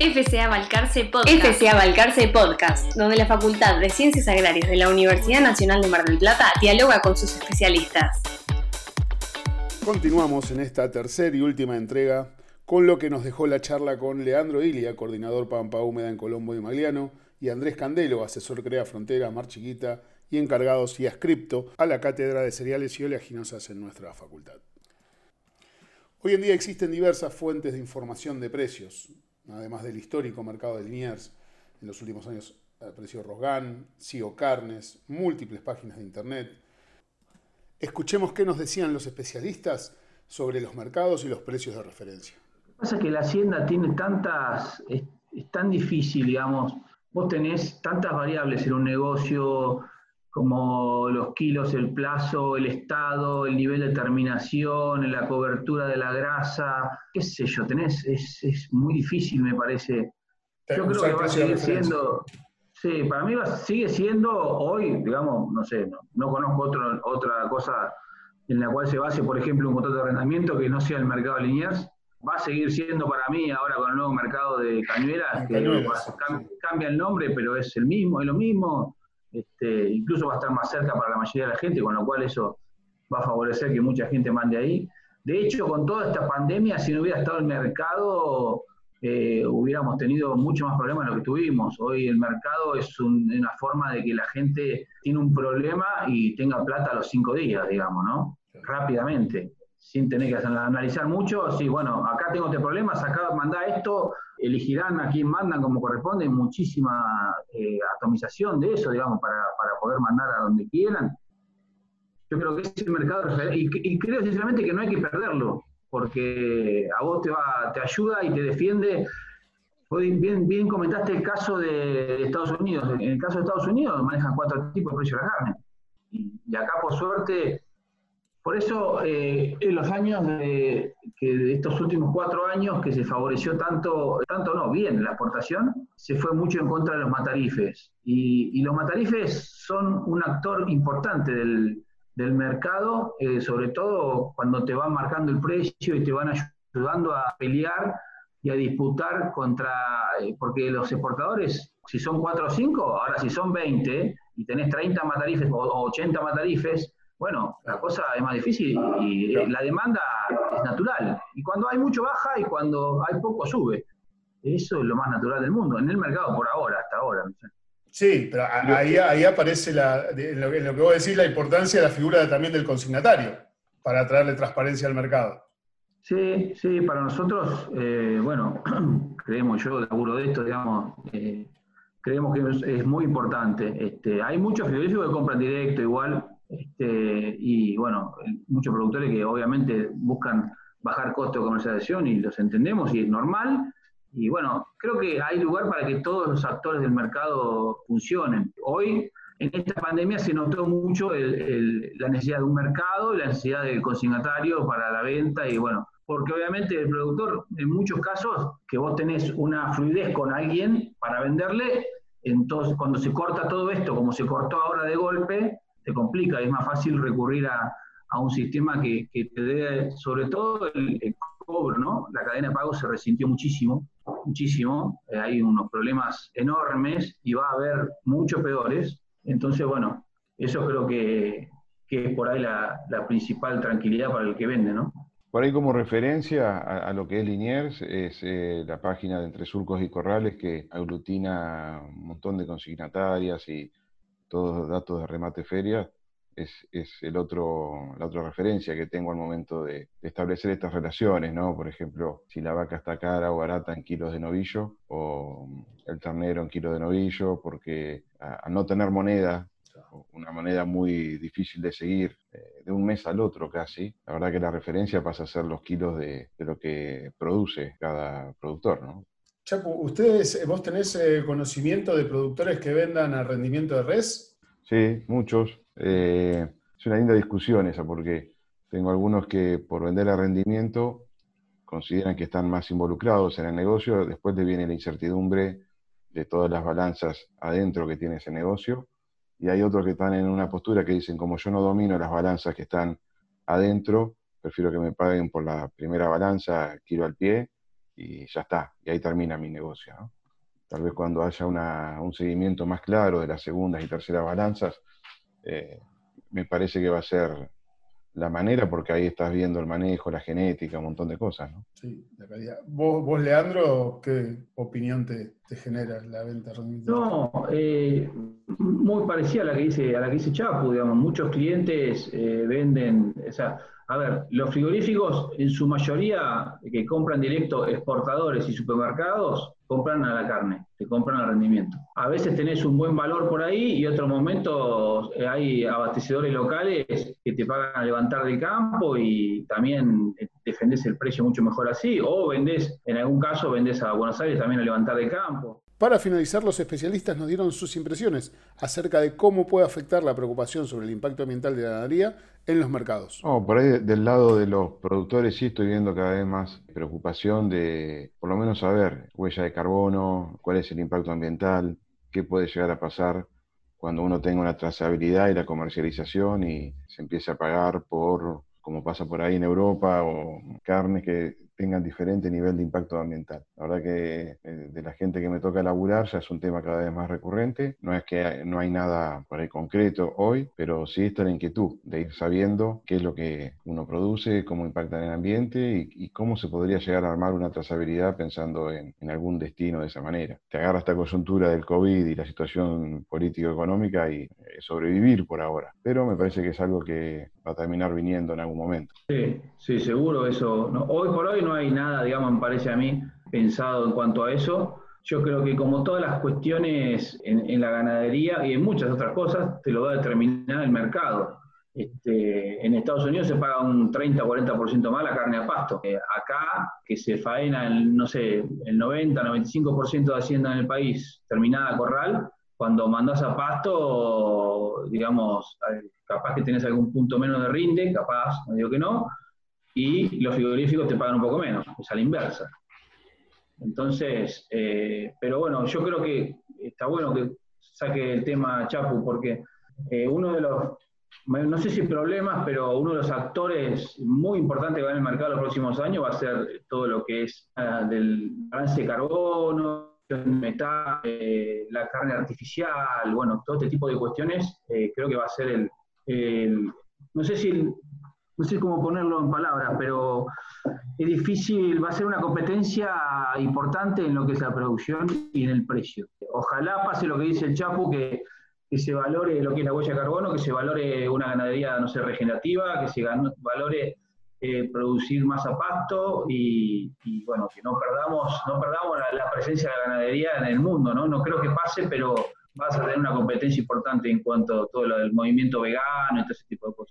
FCA Balcarce Podcast. FCA Balcarce Podcast, donde la Facultad de Ciencias Agrarias de la Universidad Nacional de Mar del Plata dialoga con sus especialistas. Continuamos en esta tercera y última entrega con lo que nos dejó la charla con Leandro Ilia, coordinador Pampa Húmeda en Colombo y Magliano, y Andrés Candelo, asesor Crea Frontera, Mar Chiquita y encargados y ascripto a la Cátedra de Cereales y Oleaginosas en nuestra facultad. Hoy en día existen diversas fuentes de información de precios, además del histórico mercado de Liniers, en los últimos años apareció Rogán, CIO Carnes, múltiples páginas de internet. Escuchemos qué nos decían los especialistas sobre los mercados y los precios de referencia. Lo que pasa es que la hacienda tiene tantas, es tan difícil, digamos, vos tenés tantas variables en un negocio, como los kilos, el plazo, el estado, el nivel de terminación, la cobertura de la grasa, qué sé yo, tenés, es, es muy difícil me parece. Yo creo que va a seguir siendo, sí, para mí va, sigue siendo hoy, digamos, no sé, no, conozco otro, otra cosa en la cual se base, por ejemplo, un contrato de arrendamiento que no sea el mercado de Liniers, va a seguir siendo para mí ahora con el nuevo mercado de cañuelas, que cambia el nombre, pero es el mismo, es lo mismo, este, incluso va a estar más cerca para la mayoría de la gente, con lo cual eso va a favorecer que mucha gente mande ahí. De hecho, con toda esta pandemia, si no hubiera estado el mercado, eh, hubiéramos tenido mucho más problemas de lo que tuvimos. Hoy el mercado es una forma de que la gente tiene un problema y tenga plata a los cinco días, digamos, ¿no? Rápidamente, sin tener que analizar mucho. Sí, bueno, acá tengo este problema, acá manda esto, elegirán a quién mandan como corresponde, muchísima eh, atomización de eso, digamos, para, poder mandar a donde quieran. Yo creo que ese mercado, y, creo sinceramente que no hay que perderlo, porque a vos te, va, te ayuda y te defiende. Bien, bien comentaste el caso de Estados Unidos. En el caso de Estados Unidos manejan cuatro tipos de precios de la carne. y acá, por suerte, por eso, eh, en los años de, que de estos últimos cuatro años que se favoreció tanto, tanto no, bien la exportación, se fue mucho en contra de los matarifes. Y, los matarifes son un actor importante del, mercado, eh, sobre todo cuando te van marcando el precio y te van ayudando a pelear y a disputar contra, eh, porque los exportadores, si son cuatro o cinco, ahora si son 20 y tenés 30 matarifes o 80 matarifes, bueno, la cosa es más difícil y la demanda es natural. Y cuando hay mucho baja y cuando hay poco sube. Eso es lo más natural del mundo, en el mercado por ahora, hasta ahora. Sí, pero ahí, ahí aparece la, en, lo, que vos decís la importancia de la figura también del consignatario para traerle transparencia al mercado. Sí, sí, para nosotros, eh, bueno, creemos, yo laburo de esto, digamos, eh, creemos que es, muy importante. Este, hay muchos frigoríficos que compran directo igual, este, y bueno, muchos productores que obviamente buscan bajar costo de comercialización y los entendemos y es normal. Y bueno, creo que hay lugar para que todos los actores del mercado funcionen. Hoy, en esta pandemia, se notó mucho la necesidad de un mercado, la necesidad del consignatario para la venta y bueno, porque obviamente el productor, en muchos casos, que vos tenés una fluidez con alguien para venderle, entonces cuando se corta todo esto, como se cortó ahora de golpe, complica, es más fácil recurrir a, un sistema que, te dé, sobre todo el, cobro, ¿no? La cadena de pago se resintió muchísimo, muchísimo, eh, hay unos problemas enormes y va a haber muchos peores, entonces, bueno, eso creo que, es por ahí la, principal tranquilidad para el que vende, ¿no? Por ahí como referencia a, lo que es Liniers, es eh, la página de Entre Surcos y Corrales que aglutina un montón de consignatarias y todos los datos de remate feria, es, es, el otro, la otra referencia que tengo al momento de, establecer estas relaciones, ¿no? Por ejemplo, si la vaca está cara o barata en kilos de novillo, o el ternero en kilos de novillo, porque al no tener moneda, una moneda muy difícil de seguir eh, de un mes al otro casi, la verdad que la referencia pasa a ser los kilos de, de lo que produce cada productor, ¿no? Chapu, ¿ustedes, vos tenés eh, conocimiento de productores que vendan a rendimiento de res? Sí, muchos. Eh, es una linda discusión esa, porque tengo algunos que por vender a rendimiento consideran que están más involucrados en el negocio, después le viene la incertidumbre de todas las balanzas adentro que tiene ese negocio, y hay otros que están en una postura que dicen, como yo no domino las balanzas que están adentro, prefiero que me paguen por la primera balanza, quiero al pie, y ya está, y ahí termina mi negocio. Tal vez cuando haya un seguimiento más claro de las segundas y terceras balanzas, eh, me parece que va a ser la manera, porque ahí estás viendo el manejo, la genética, un montón de cosas, ¿no? Sí, la calidad. ¿Vos, Leandro, qué opinión te, genera la venta No, eh, muy parecida a la que dice, a la que dice Chapu, digamos, muchos clientes eh, venden, o sea, a ver, los frigoríficos en su mayoría que compran directo exportadores y supermercados, compran a la carne, te compran al rendimiento. A veces tenés un buen valor por ahí y otro momento eh, hay abastecedores locales que te pagan a levantar del campo y también eh, defendés el precio mucho mejor así, o vendés, en algún caso vendés a Buenos Aires también a levantar del campo. Para finalizar, los especialistas nos dieron sus impresiones acerca de cómo puede afectar la preocupación sobre el impacto ambiental de la ganadería en los mercados. por ahí del lado de los productores sí estoy viendo cada vez más preocupación de por lo menos saber huella de carbono, cuál es el impacto ambiental, qué puede llegar a pasar cuando uno tenga una trazabilidad y la comercialización y se empiece a pagar por, como pasa por ahí en Europa, o carnes que tengan diferente nivel de impacto ambiental. La verdad que eh, de la gente que me toca laburar ya es un tema cada vez más recurrente. No es que no hay nada por ahí concreto hoy, pero sí está la inquietud de ir sabiendo qué es lo que uno produce, cómo impacta en el ambiente y, cómo se podría llegar a armar una trazabilidad pensando en, algún destino de esa manera. Te agarra esta coyuntura del COVID y la situación político-económica y eh, sobrevivir por ahora. Pero me parece que es algo que a terminar viniendo en algún momento. Sí, sí, seguro eso. hoy por hoy no hay nada, digamos, me parece a mí, pensado en cuanto a eso. Yo creo que como todas las cuestiones en, la ganadería y en muchas otras cosas, te lo va a determinar el mercado. Este, en Estados Unidos se paga un 30 o 40% más la carne a pasto. Eh, acá, que se faena, el, no sé, el 90-95% de hacienda en el país terminada corral, cuando mandas a pasto, digamos, capaz que tenés algún punto menos de rinde, capaz, no digo que no, y los frigoríficos te pagan un poco menos, es a la inversa. Entonces, eh, pero bueno, yo creo que está bueno que saque el tema Chapu, porque eh, uno de los, no sé si problemas, pero uno de los actores muy importantes que va en el mercado los próximos años va a ser todo lo que es ah, del balance de carbono, metal, eh, la carne artificial, bueno, todo este tipo de cuestiones, creo que va a ser el, el no sé si no sé cómo ponerlo en palabras, pero es difícil, va a ser una competencia importante en lo que es la producción y en el precio. Ojalá pase lo que dice el Chapu, que, se valore lo que es la huella de carbono, que se valore una ganadería, no sé, regenerativa, que se valore eh, producir más a pasto y, bueno, que no perdamos, no perdamos la, presencia de la ganadería en el mundo, ¿no? No creo que pase, pero vas a tener una competencia importante en cuanto a todo lo del movimiento vegano y todo ese tipo de cosas.